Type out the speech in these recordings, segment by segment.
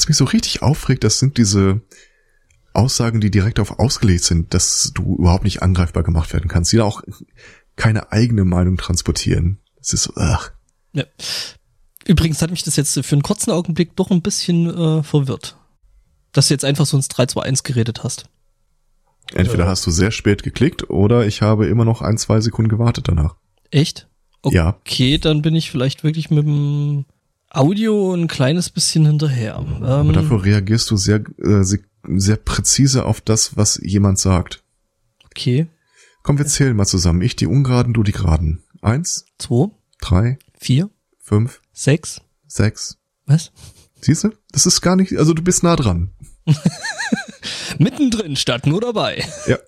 Was mich so richtig aufregt, das sind diese Aussagen, die direkt auf ausgelegt sind, dass du überhaupt nicht angreifbar gemacht werden kannst, die da auch keine eigene Meinung transportieren. Es ist, ach. Ja. Übrigens hat mich das jetzt für einen kurzen Augenblick doch ein bisschen äh, verwirrt. Dass du jetzt einfach so ins 3-2-1 geredet hast. Entweder hast du sehr spät geklickt oder ich habe immer noch ein, zwei Sekunden gewartet danach. Echt? Okay, Ja. Okay, dann bin ich vielleicht wirklich mit dem Audio ein kleines bisschen hinterher. Aber Ähm, dafür reagierst du sehr, äh, sehr, sehr präzise auf das, was jemand sagt. okay, Komm, wir zählen mal zusammen. Ich die Ungeraden, du die Geraden. Eins, zwei, drei, vier, fünf, sechs, sechs. was? Siehst du? Das ist gar nicht, also du bist nah dran. Mittendrin statt nur dabei. Ja.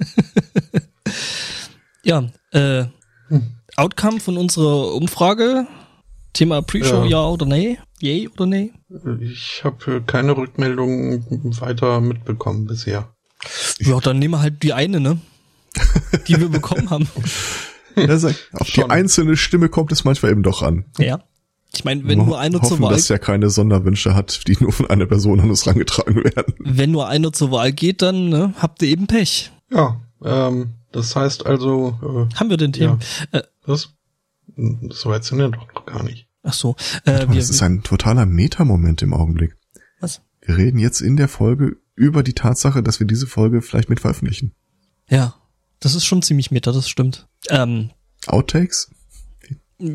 Ja, äh, Hm. Outcome von unserer Umfrage. Thema Pre-Show, ja. Ja. oder nee? Yay oder nee? Ich habe keine Rückmeldungen weiter mitbekommen bisher. Ja, dann nehmen wir halt die eine, ne? Die wir bekommen haben. Also, auf die einzelne Stimme kommt es manchmal eben doch an. Ja. Ich meine, wenn nur einer zur hoffen, Wahl, dass er keine Sonderwünsche hat, die nur von einer Person an uns rangetragen werden. wenn nur einer zur Wahl geht, dann ne, habt ihr eben Pech. Ja, ähm, das heißt also, Haben wir den Themen? Äh, äh, das, so weit sind wir doch noch gar nicht. ach so. Äh, wir, das ist ein totaler Meta-Moment im Augenblick. was? Wir reden jetzt in der Folge über die Tatsache, dass wir diese Folge vielleicht mit veröffentlichen. Ja, das ist schon ziemlich meta, das stimmt. Ähm, Outtakes? ja,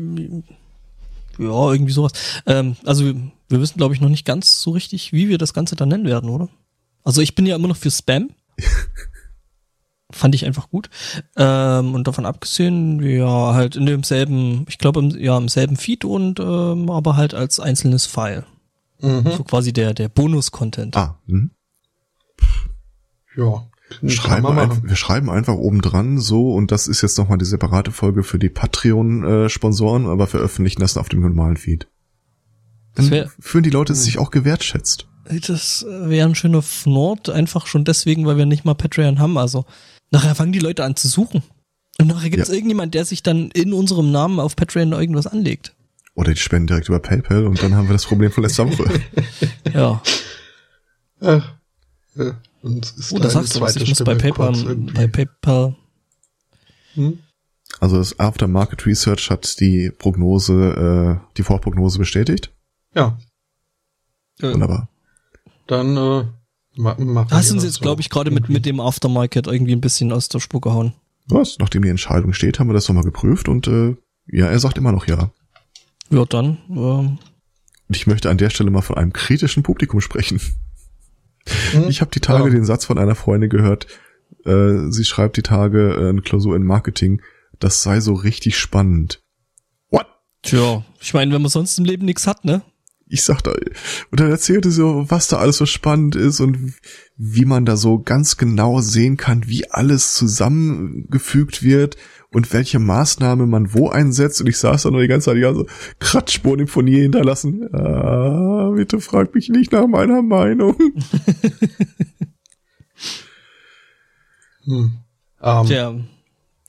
irgendwie sowas. Ähm, also wir, wir wissen, glaube ich, noch nicht ganz so richtig, wie wir das Ganze dann nennen werden, oder? Also ich bin ja immer noch für Spam. Fand ich einfach gut. Ähm, und davon abgesehen, ja, halt in demselben, ich glaube, im, ja, im selben Feed und ähm, aber halt als einzelnes File. Mhm. So quasi der, der Bonus-Content. Ah, hm. Ja, schreiben man ein, wir schreiben einfach oben dran so und das ist jetzt nochmal die separate Folge für die Patreon-Sponsoren, aber veröffentlichen das auf dem normalen Feed. Das Dann wär- fühlen die Leute sich auch gewertschätzt. Das wäre ein schöner Fnord, einfach schon deswegen, weil wir nicht mal Patreon haben. Also nachher fangen die Leute an zu suchen. Und nachher gibt es Ja. irgendjemand, der sich dann in unserem Namen auf Patreon irgendwas anlegt. Oder die spenden direkt über PayPal und dann haben wir das Problem von letzter Woche. Ja. Ach, äh, uns ist Oh, da sagst du was. Ich muss bei PayPal, bei PayPal. Hm? Also das Aftermarket Research hat die Prognose, äh, die Vorprognose bestätigt. Ja, Äh, Wunderbar. dann äh, ma hast uns jetzt, so. glaube ich, gerade mit, mit dem Aftermarket irgendwie ein bisschen aus der Spur gehauen. Was? Nachdem die Entscheidung steht, haben wir das nochmal geprüft und äh, ja, er sagt immer noch ja. Ja, dann. Ähm, Und ich möchte an der Stelle mal von einem kritischen Publikum sprechen. Hm? Ich habe die Tage Ja. den Satz von einer Freundin gehört. Äh, sie schreibt die Tage äh, eine Klausur in Marketing. Das sei so richtig spannend. What? tja, ich meine, wenn man sonst im Leben nichts hat, ne? Ich sag da, und dann erzählte sie so, was da alles so spannend ist und wie man da so ganz genau sehen kann, wie alles zusammengefügt wird und welche Maßnahme man wo einsetzt. Und ich saß da nur die ganze Zeit, ja, so Kratzspuren im Furnier hinterlassen. Ah, bitte frag mich nicht nach meiner Meinung. Hm. Ähm, Tja,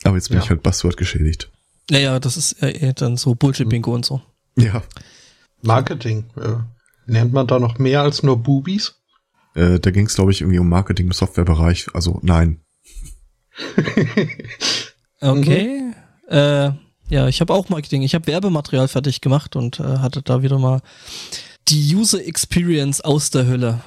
Aber jetzt bin Ja. ich halt Buzzword geschädigt. naja, das ist ja eh dann so Bullshit-Bingo und so. Ja. Marketing. Äh, lernt man da noch mehr als nur Boobies? Äh, da ging es, glaube ich, irgendwie um Marketing im Softwarebereich. Also nein. Okay. Äh, ja, ich habe auch Marketing. Ich habe Werbematerial fertig gemacht und äh, hatte da wieder mal die User Experience aus der Hölle.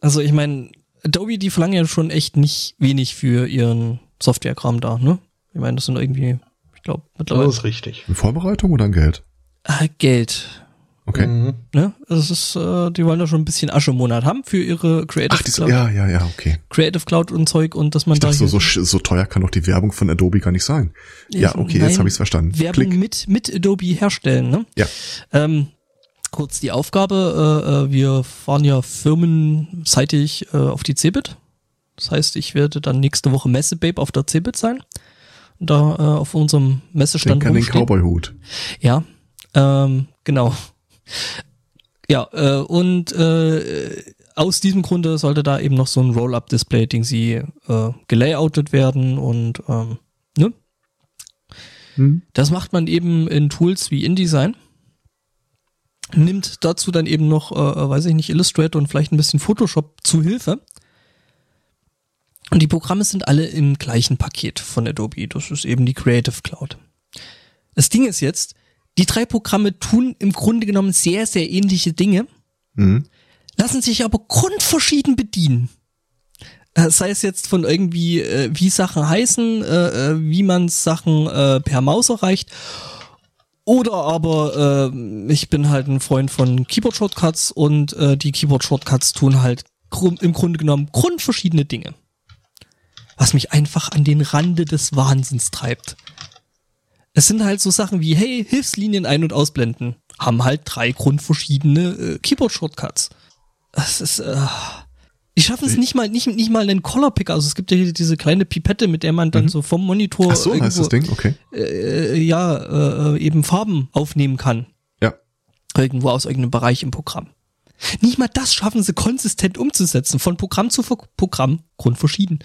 Also ich meine, Adobe, die verlangen ja schon echt nicht wenig für ihren Softwarekram da, ne? Ich meine, das sind irgendwie, ich glaube, Das mittlerweile ist richtig. In Vorbereitung oder in Geld? ah, Geld. Okay. Mhm. Ne? Also es ist, äh, die wollen da schon ein bisschen Asche im Monat haben für ihre Creative, Ach, diese, Cloud, ja, ja, ja, okay. Creative Cloud und Zeug und dass man Ich da dachte, so, so, so teuer kann doch die Werbung von Adobe gar nicht sein. Ja, okay, Nein, jetzt habe ich es verstanden. Werbung Klick. mit, mit Adobe herstellen, ne? Ja. Ähm, kurz die Aufgabe, äh, äh, wir fahren ja firmenseitig äh, auf die Cebit. Das heißt, ich werde dann nächste Woche Messebabe auf der Cebit sein. Und da äh, auf unserem Messestand Denk an den. Cowboy-Hut. Ja, ähm, genau. Ja, äh, und äh, aus diesem Grunde sollte da eben noch so ein Roll-Up-Display-Ding sie äh, gelayoutet werden und ähm, ne? Hm? Das macht man eben in Tools wie InDesign. nimmt dazu dann eben noch, äh, weiß ich nicht, Illustrator und vielleicht ein bisschen Photoshop zu Hilfe. Und die Programme sind alle im gleichen Paket von Adobe. Das ist eben die Creative Cloud. Das Ding ist jetzt, die drei Programme tun im Grunde genommen sehr, sehr ähnliche Dinge, Mhm. lassen sich aber grundverschieden bedienen. Äh, Sei es jetzt von irgendwie, äh, wie Sachen heißen, äh, äh, wie man Sachen äh, per Maus erreicht. Oder aber äh, ich bin halt ein Freund von Keyboard-Shortcuts und die Keyboard-Shortcuts tun halt gru- im Grunde genommen grundverschiedene Dinge. Was mich einfach an den Rande des Wahnsinns treibt. Es sind halt so Sachen wie, hey, Hilfslinien ein- und ausblenden. Haben halt drei grundverschiedene äh, Keyboard-Shortcuts. Das ist, äh, die schaffen es nicht mal, nicht, nicht mal einen Color Picker. Also es gibt ja hier diese kleine Pipette, mit der man dann so vom Monitor Mhm. Ach so, heißt irgendwo, das Ding? Okay. äh, ja, äh, eben Farben aufnehmen kann. Ja. Irgendwo aus irgendeinem Bereich im Programm. Nicht mal das schaffen sie konsistent umzusetzen. Von Programm zu Programm grundverschieden.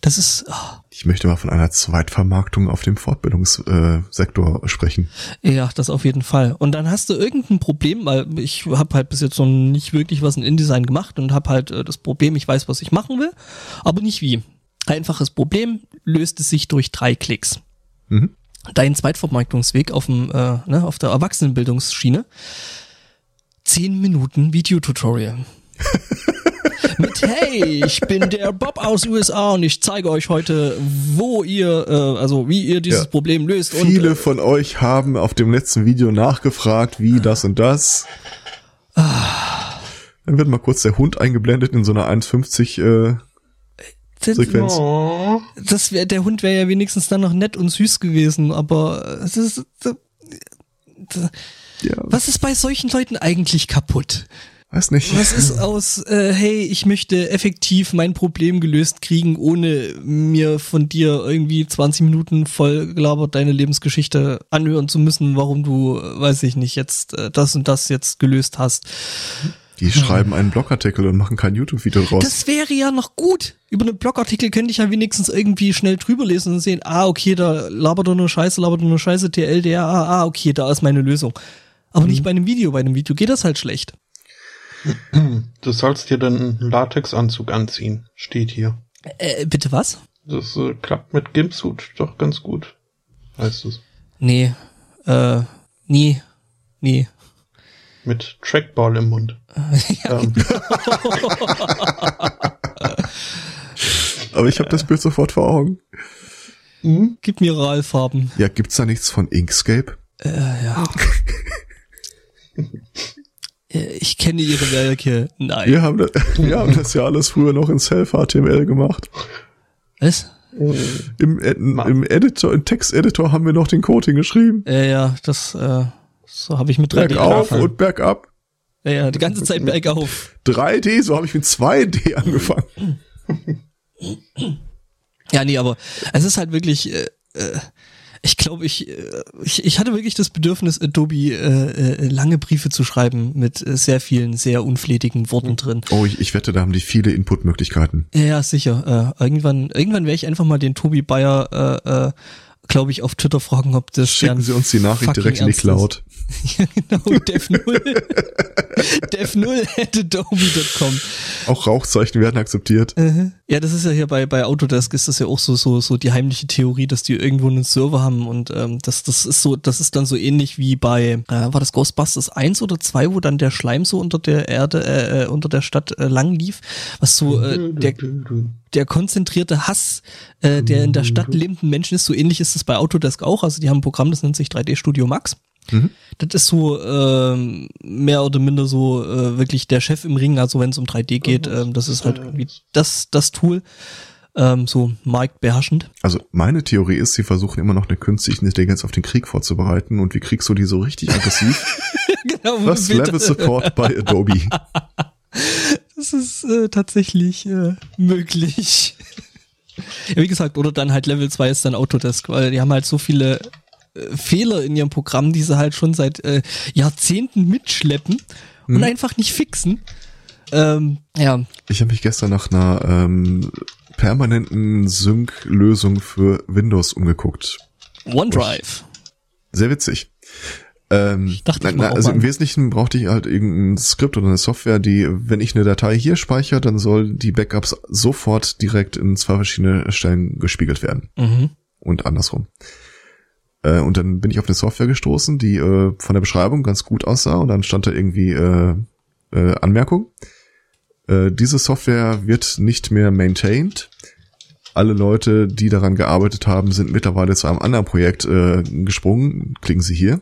Das ist, ah, Ich möchte mal von einer Zweitvermarktung auf dem Fortbildungssektor äh, sprechen. ja, das auf jeden Fall. Und dann hast du irgendein Problem, weil ich habe halt bis jetzt noch nicht wirklich was in InDesign gemacht und habe halt äh, das Problem, ich weiß, was ich machen will, aber nicht wie. Einfaches Problem löst es sich durch drei Klicks. Mhm. Dein Zweitvermarktungsweg auf dem, äh, ne, auf der Erwachsenenbildungsschiene. Zehn Minuten Videotutorial. Mit Hey, ich bin der Bob aus USA und ich zeige euch heute, wo ihr, äh, also wie ihr dieses Ja. Problem löst. Viele und, äh, von euch haben auf dem letzten Video nachgefragt, wie das und das. Dann wird mal kurz der Hund eingeblendet in so einer 1,50 äh, das, Sequenz. Oh, das wär, der Hund wäre ja wenigstens dann noch nett und süß gewesen, aber es ist, äh, ja, was ist bei solchen Leuten eigentlich kaputt? Weiß nicht. Was ist aus, äh, hey, ich möchte effektiv mein Problem gelöst kriegen, ohne mir von dir irgendwie 20 Minuten voll gelabert deine Lebensgeschichte anhören zu müssen, warum du, äh, weiß ich nicht, jetzt äh, das und das jetzt gelöst hast. Die schreiben einen Blogartikel und machen kein YouTube-Video draus. Das wäre ja noch gut. Über einen Blogartikel könnte ich ja wenigstens irgendwie schnell drüber lesen und sehen, ah, okay, da labert er nur Scheiße, labert er nur Scheiße, TLDR, ah, ah, okay, da ist meine Lösung. Aber nicht bei einem Video. Bei einem Video geht das halt schlecht. Du sollst dir dann einen Latexanzug anziehen, steht hier. Äh, bitte was? Das äh, klappt mit Gimpsuit doch ganz gut. Heißt es. Nee, äh, nie, nie. Mit Trackball im Mund. ähm, Aber ich habe das Bild sofort vor Augen. Gib mir Ralfarben. Ja, gibt's da nichts von Inkscape? Äh, ja. Äh, ich kenne ihre Werke. Nein. Wir haben, das, wir haben das ja alles früher noch in Self-HTML gemacht. Was? Im, Ed- im Editor, im Texteditor haben wir noch den Code hingeschrieben. Äh, ja, das, äh, so habe ich mit 3D Bergauf angefangen. und bergab. Ja, ja, die ganze Zeit bergauf. 3D, so habe ich mit 2D angefangen. Ja, nee, aber es ist halt wirklich, äh, äh, ich glaube, ich, äh, ich, ich hatte wirklich das Bedürfnis, Adobe äh, äh, lange Briefe zu schreiben mit äh, sehr vielen, sehr unflätigen Worten drin. Oh, ich, ich wette, da haben die viele Inputmöglichkeiten. Ja, ja, sicher. Äh, irgendwann, irgendwann werde ich einfach mal den Tobi Bayer, äh, äh, glaube ich, auf Twitter fragen, ob das Schicken Sie uns die Nachricht direkt in die Cloud. Ja, genau, dev0. dev0 at adobe.com. Auch Rauchzeichen werden akzeptiert. Mhm. Ja, das ist ja hier bei, bei Autodesk ist das ja auch so, so, so die heimliche Theorie, dass die irgendwo einen Server haben und ähm, das, das ist so, das ist dann so ähnlich wie bei, äh, war das Ghostbusters 1 oder 2, wo dann der Schleim so unter der Erde, äh, äh, unter der Stadt äh, lang lief, was so äh, der, der konzentrierte Hass äh, der in der Stadt lebenden Menschen ist, so ähnlich ist es bei Autodesk auch. Also die haben ein Programm, das nennt sich 3D Studio Max. Mhm. Das ist so ähm, mehr oder minder so äh, wirklich der Chef im Ring, also wenn es um 3D geht, ähm, das ist halt irgendwie das, das Tool, ähm, so marktbeherrschend. Also meine Theorie ist, sie versuchen immer noch eine künstliche Intelligenz auf den Krieg vorzubereiten und wie kriegst du die so richtig aggressiv? genau, First. Level Support bei Adobe. Das ist äh, tatsächlich äh, möglich. ja, wie gesagt, oder dann halt Level 2 ist dann Autodesk, weil die haben halt so viele äh, Fehler in ihrem Programm, die sie halt schon seit äh, Jahrzehnten mitschleppen und einfach nicht fixen. Ähm, ja, Ich habe mich gestern nach einer ähm, permanenten Sync-Lösung für Windows umgeguckt. OneDrive. Sehr witzig. Ähm, dachte, na, ich mach na, auch also im. Wesentlichen brauchte ich halt irgendein Skript oder eine Software, die, wenn ich eine Datei hier speichere, dann soll die Backups sofort direkt in zwei verschiedene Stellen gespiegelt werden Mhm. und andersrum. Äh, und dann bin ich auf eine Software gestoßen, die äh, von der Beschreibung ganz gut aussah und dann stand da irgendwie äh, äh, Anmerkung. Äh, diese Software wird nicht mehr maintained. Alle Leute, die daran gearbeitet haben, sind mittlerweile zu einem anderen Projekt äh, gesprungen. Klicken Sie hier.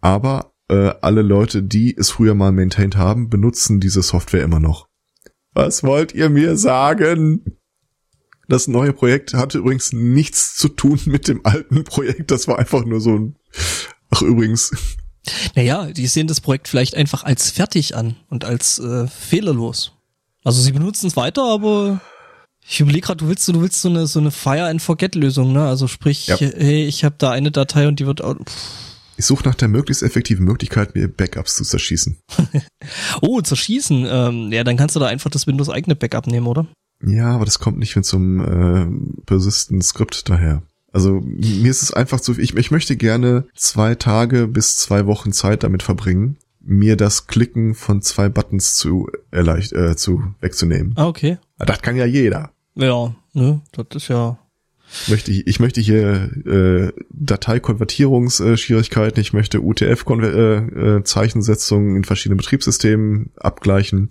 Aber äh, alle Leute, die es früher mal maintained haben, benutzen diese Software immer noch. Was wollt ihr mir sagen? Das neue Projekt hatte übrigens nichts zu tun mit dem alten Projekt. Das war einfach nur so ein. Ach übrigens, Naja, die sehen das Projekt vielleicht einfach als fertig an und als äh, fehlerlos. Also sie benutzen es weiter, aber ich überlege gerade, du willst du willst so eine so eine Fire and Forget Lösung, ne? Also sprich, Ja. hey, ich habe da eine Datei und die wird au- ich suche nach der möglichst effektiven Möglichkeit, mir Backups zu zerschießen. oh zerschießen. Ähm, ja, dann kannst du da einfach das Windows eigene Backup nehmen, oder? Ja, aber das kommt nicht mit so einem äh, persistent Skript daher. Also mir ist es einfach zu. Ich, ich möchte gerne zwei Tage bis zwei Wochen Zeit damit verbringen, mir das Klicken von zwei Buttons zu erleicht, äh, zu wegzunehmen. Ah, okay. Das kann ja jeder. Ja, ne, das ist ja. Ich möchte, ich möchte hier äh, Dateikonvertierungsschwierigkeiten, ich möchte UTF-Zeichensetzungen in verschiedenen Betriebssystemen abgleichen.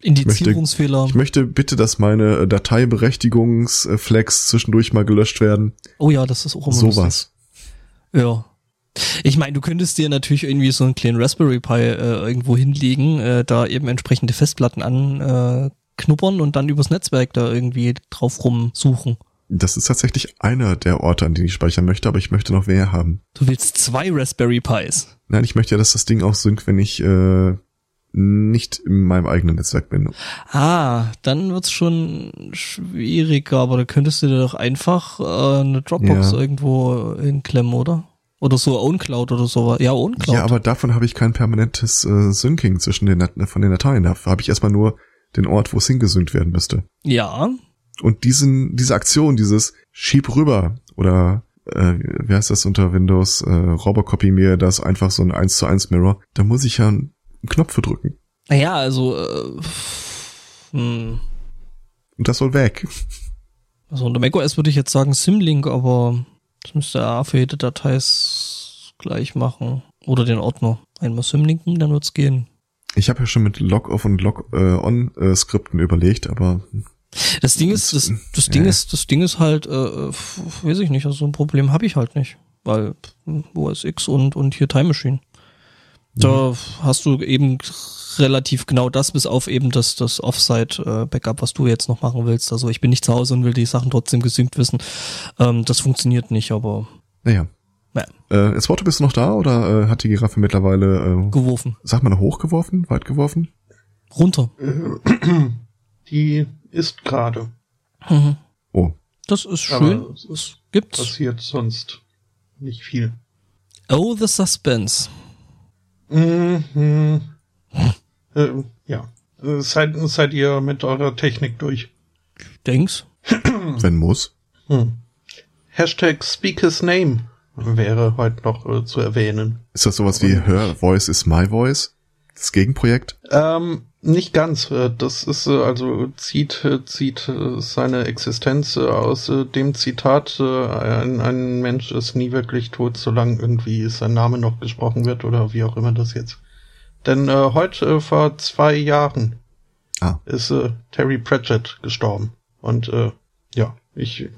Indizierungsfehler. Ich möchte bitte, dass meine äh, Dateiberechtigungsflex zwischendurch mal gelöscht werden. Oh ja, das ist auch immer. Sowas. Ja. Ich meine, du könntest dir natürlich irgendwie so einen kleinen Raspberry Pi äh, irgendwo hinlegen, äh, da eben entsprechende Festplatten anknuppern äh, und dann übers Netzwerk da irgendwie drauf rumsuchen. Das ist tatsächlich einer der Orte, an denen ich speichern möchte, aber ich möchte noch mehr haben. Du willst zwei Raspberry Pis. Nein, ich möchte ja, dass das Ding auch synkt, wenn ich äh, nicht in meinem eigenen Netzwerk bin. Ah, dann wird's schon schwieriger, aber da könntest du dir doch einfach äh, eine Dropbox Ja. irgendwo hinklemmen, oder? Oder so OwnCloud oder sowas. Ja, OwnCloud. Ja, aber davon habe ich kein permanentes äh, Syncing zwischen den von den Dateien. Dafür habe ich erstmal nur den Ort, wo es hingesynkt werden müsste. ja. Und diesen, diese Aktion, dieses Schieb rüber oder äh, wie heißt das unter Windows, äh, Robocopy mir das einfach so ein 1 zu 1 Mirror, da muss ich ja einen Knopf für drücken. Naja, also äh, hm. Und das soll weg. Also unter macOS würde ich jetzt sagen Symlink, aber das müsste er für jede Datei gleich machen. Oder den Ordner. Einmal Symlinken, dann wird's gehen. Ich habe ja schon mit Log-Off und Log-On-Skripten überlegt, aber Das Ding ist, das, das Ding Ja. ist, das Ding ist halt, äh, weiß ich nicht, also so ein Problem habe ich halt nicht. Weil OS X und, und hier Time Machine. Da hast du eben relativ genau das, bis auf eben das, das Offsite-Backup, was du jetzt noch machen willst. Also ich bin nicht zu Hause und will die Sachen trotzdem gesynkt wissen. Ähm, das funktioniert nicht, aber naja. Ja. Äh, Worte, bist du noch da oder äh, hat die Giraffe mittlerweile, äh, geworfen. sag mal, hochgeworfen, weit geworfen? Runter. Die ist gerade. Mhm. Oh, Das ist Aber schön. es Es gibt. Passiert sonst nicht viel. Oh, the suspense. Mhm. ähm, ja. Äh, Seid, seid ihr mit eurer Technik durch? Denkst? wenn muss. Hm. Hashtag Speak His Name wäre heute noch äh, zu erwähnen. Ist das sowas wie Her Voice is my voice? Das Gegenprojekt? Ähm, nicht ganz. Äh, Das ist äh, also zieht äh, zieht seine Existenz aus dem Zitat: ein, ein Mensch ist nie wirklich tot, solange irgendwie sein Name noch gesprochen wird oder wie auch immer das jetzt. Denn äh, heute vor zwei Jahren Ah. ist äh, Terry Pratchett gestorben und äh, ja, ich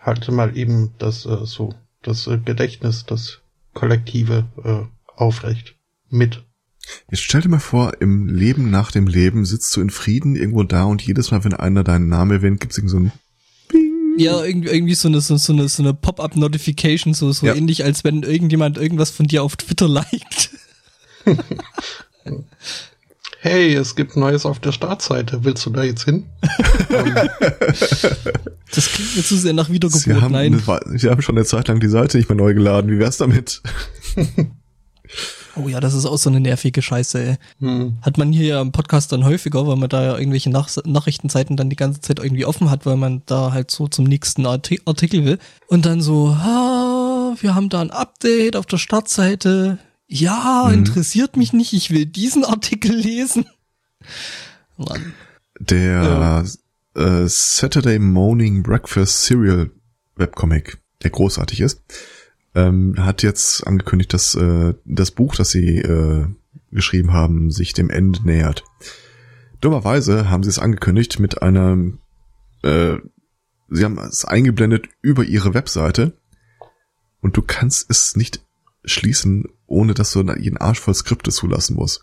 halte mal eben das äh, so das Gedächtnis, das Kollektive aufrecht mit. Jetzt stell dir mal vor, im Leben nach dem Leben sitzt du in Frieden irgendwo da und jedes Mal, wenn einer deinen Namen erwähnt, gibt's irgendwie so ein Bing. Ja, irgendwie, irgendwie so eine, so, so eine, so eine Pop-up-Notification, so, so Ja. ähnlich, als wenn irgendjemand irgendwas von dir auf Twitter liked. Hey, es gibt Neues auf der Startseite. Willst du da jetzt hin? Das klingt mir zu sehr nach Sie Wiedergeburt. haben, Nein. eine, Sie haben schon eine Zeit lang die Seite nicht mehr neu geladen. Wie wär's damit? Oh ja, das ist auch so eine nervige Scheiße, ey. Hm. Hat man hier ja im Podcast dann häufiger, weil man da ja irgendwelche Nach Nachrichtenseiten dann die ganze Zeit irgendwie offen hat, weil man da halt so zum nächsten Arti Artikel will. Und dann so, ah, wir haben da ein Update auf der Startseite. Ja, mhm. interessiert mich nicht, ich will diesen Artikel lesen. Mann. Der ja. äh, Saturday Morning Breakfast Serial Webcomic, der großartig ist, ähm, hat jetzt angekündigt, dass äh, das Buch, das sie äh, geschrieben haben, sich dem Ende nähert. Dummerweise haben sie es angekündigt mit einer, äh, sie haben es eingeblendet über ihre Webseite und du kannst es nicht schließen, ohne dass du jeden Arsch voll Skripte zulassen musst.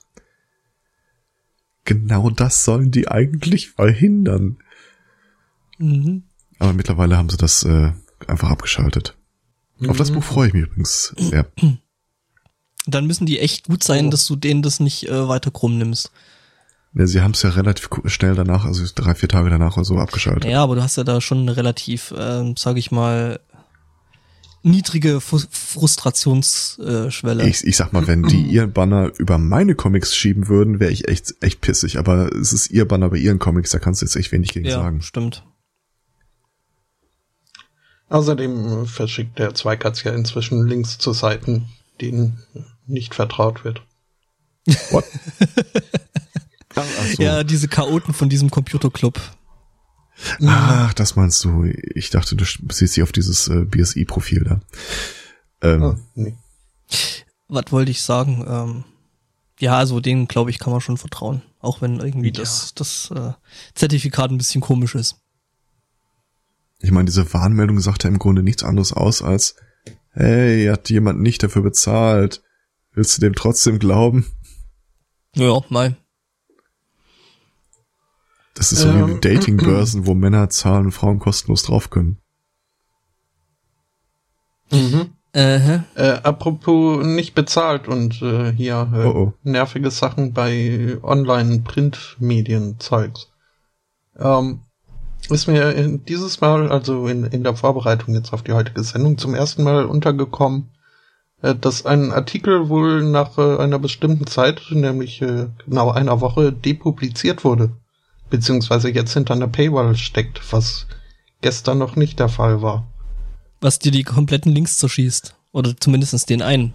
Genau das sollen die eigentlich verhindern. Mhm. Aber mittlerweile haben sie das äh, einfach abgeschaltet. Mhm. Auf das Buch freue ich mich übrigens sehr. Dann müssen die echt gut sein, oh. dass du denen das nicht äh, weiter krumm nimmst. Ja, sie haben es ja relativ schnell danach, also drei, vier Tage danach oder so abgeschaltet. Ja, aber du hast ja da schon eine relativ, äh, sage ich mal, niedrige Frustrationsschwelle. Ich, ich sag mal, wenn die ihr Banner über meine Comics schieben würden, wäre ich echt, echt pissig. Aber es ist ihr Banner bei ihren Comics, da kannst du jetzt echt wenig gegen ja, sagen. stimmt. Außerdem verschickt der Zweikatz ja inzwischen Links zu Seiten, denen nicht vertraut wird. What? so. Ja, diese Chaoten von diesem Computerclub. Ach, das meinst du. Ich dachte, du siehst sie auf dieses äh, BSI-Profil da. Ähm, oh, nee. Was wollte ich sagen? Ähm, ja, also denen, glaube ich, kann man schon vertrauen. Auch wenn irgendwie ja. das, das äh, Zertifikat ein bisschen komisch ist. Ich meine, diese Warnmeldung sagt ja im Grunde nichts anderes aus als, hey, hat jemand nicht dafür bezahlt. Willst du dem trotzdem glauben? Ja, nein. Das ist so ähm, wie Datingbörsen, wo Männer zahlen und Frauen kostenlos drauf können. Mhm. Äh, äh, apropos nicht bezahlt und äh, hier äh, oh oh. nervige Sachen bei Online-Print-Medien-Zeugs. Ähm, ist mir dieses Mal, also in, in der Vorbereitung jetzt auf die heutige Sendung, zum ersten Mal untergekommen, äh, dass ein Artikel wohl nach äh, einer bestimmten Zeit, nämlich äh, genau einer Woche, depubliziert wurde beziehungsweise jetzt hinter einer Paywall steckt, was gestern noch nicht der Fall war. Was dir die kompletten Links zerschießt. Oder zumindest den einen.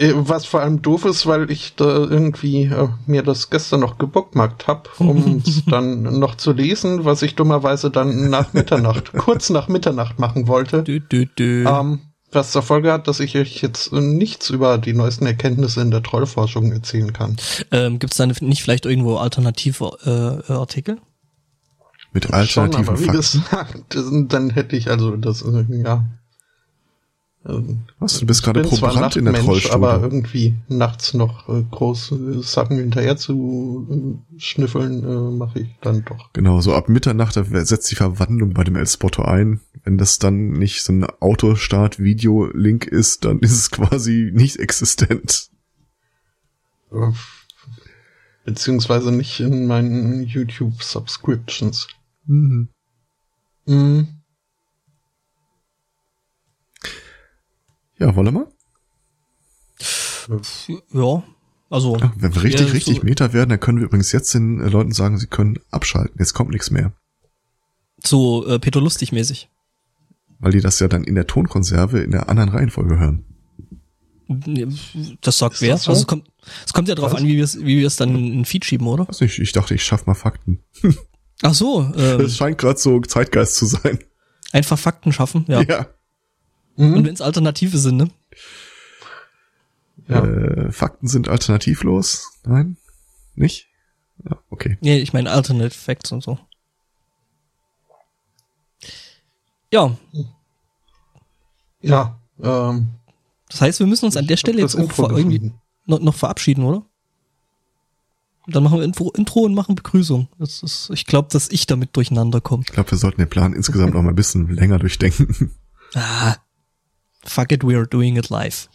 Äh, was vor allem doof ist, weil ich da irgendwie äh, mir das gestern noch gebookmarkt hab, um es dann noch zu lesen, was ich dummerweise dann nach Mitternacht, kurz nach Mitternacht machen wollte. Dü, dü, dü. Ähm, was zur Folge hat, dass ich euch jetzt nichts über die neuesten Erkenntnisse in der Trollforschung erzählen kann. Ähm, Gibt es da nicht vielleicht irgendwo alternative äh, Artikel? Mit alternativen Schon, aber wie gesagt, dann hätte ich also das, äh, ja, was, du bist gerade Proband in der Trollstudie. aber irgendwie nachts noch äh, große Sachen hinterher zu äh, schnüffeln, äh, mache ich dann doch. Genau, so ab Mitternacht setzt die Verwandlung bei dem El Spotto ein. Wenn das dann nicht so ein Autostart-Video-Link ist, dann ist es quasi nicht existent. Beziehungsweise nicht in meinen YouTube-Subscriptions. Mhm. Mhm. Ja, wollen wir? Ja, also. Ja, wenn wir richtig, richtig so Meta werden, dann können wir übrigens jetzt den äh, Leuten sagen, sie können abschalten. Jetzt kommt nichts mehr. So äh, Peter Lustig mäßig. Weil die das ja dann in der Tonkonserve in der anderen Reihenfolge hören. Das sagt Ist wer? Das so? Also es kommt, es kommt ja drauf Was? an, wie wir es wie wir es dann in Feed schieben, oder? Also ich, ich dachte, ich schaff mal Fakten. Ach so. Ähm, das scheint gerade so Zeitgeist zu sein. Einfach Fakten schaffen, ja. Ja. Mhm. Und wenn es Alternative sind, ne? Ja. Äh, Fakten sind alternativlos? Nein? Nicht? Ja, okay. Nee, ich meine Alternate Facts und so. Ja. Ja. Ähm, das heißt, wir müssen uns an der Stelle jetzt auch irgendwie noch, noch, verabschieden, oder? Dann machen wir Intro, Intro und machen Begrüßung. Das ist, ich glaube, dass ich damit durcheinander komme. Ich glaube, wir sollten den Plan insgesamt noch mal ein bisschen länger durchdenken. Ah, fuck it, we are doing it live.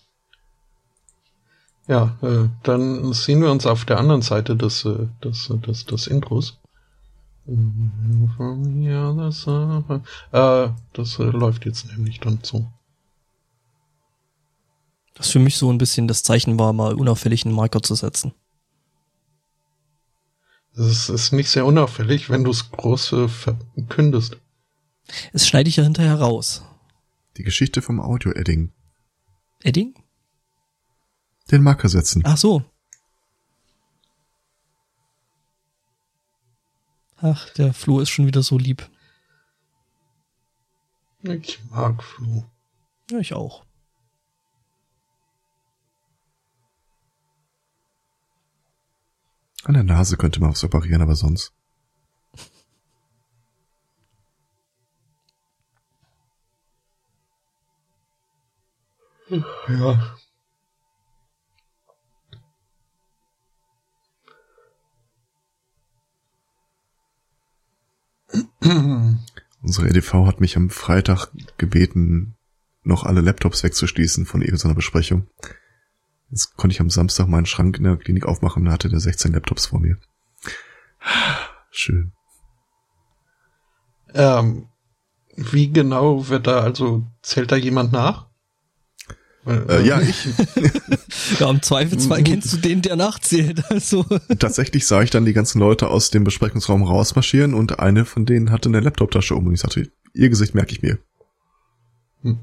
Ja, äh, dann sehen wir uns auf der anderen Seite des, äh, des, des, des Intros. Ja, das, äh, das äh, läuft jetzt nämlich dann so. Das für mich so ein bisschen das Zeichen war, mal unauffällig einen Marker zu setzen. Es ist nicht sehr unauffällig, wenn du es groß äh, verkündest. Es schneide ich ja hinterher raus. Die Geschichte vom Audio-Edding. Edding? Den Marker setzen. Ach so. Ach, der Flo ist schon wieder so lieb. Ich mag Flo. Ja, ich auch. An der Nase könnte man was operieren, aber sonst. Ja. Unsere EDV hat mich am Freitag gebeten, noch alle Laptops wegzuschließen von irgendeiner Besprechung. Jetzt konnte ich am Samstag meinen Schrank in der Klinik aufmachen und da hatte der 16 Laptops vor mir. Schön. Ähm, wie genau wird da, also zählt da jemand nach? Äh, ja, ich. ja, im Zweifelsfall kennst du den, der nachzählt. Also. Tatsächlich sah ich dann die ganzen Leute aus dem Besprechungsraum rausmarschieren und eine von denen hatte eine Laptoptasche um und ich sagte, ihr Gesicht merke ich mir. Hm.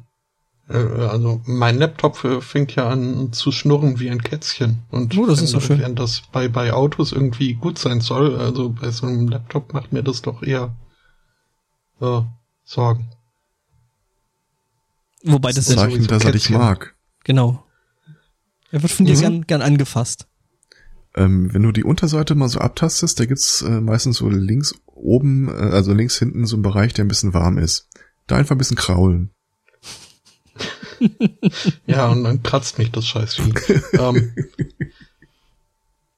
Äh, also mein Laptop fängt ja an zu schnurren wie ein Kätzchen. Und oh, das wenn, ist so schön. wenn das bei, bei Autos irgendwie gut sein soll, also bei so einem Laptop macht mir das doch eher äh, Sorgen. Wobei das, das ja Zeichen, dass er dich mag. Genau. Er wird von dir mhm. gern, gern angefasst. Ähm, wenn du die Unterseite mal so abtastest, da gibt's äh, meistens so links oben, äh, also links hinten so einen Bereich, der ein bisschen warm ist. Da einfach ein bisschen kraulen. ja, und dann kratzt mich das Scheißvieh. ähm,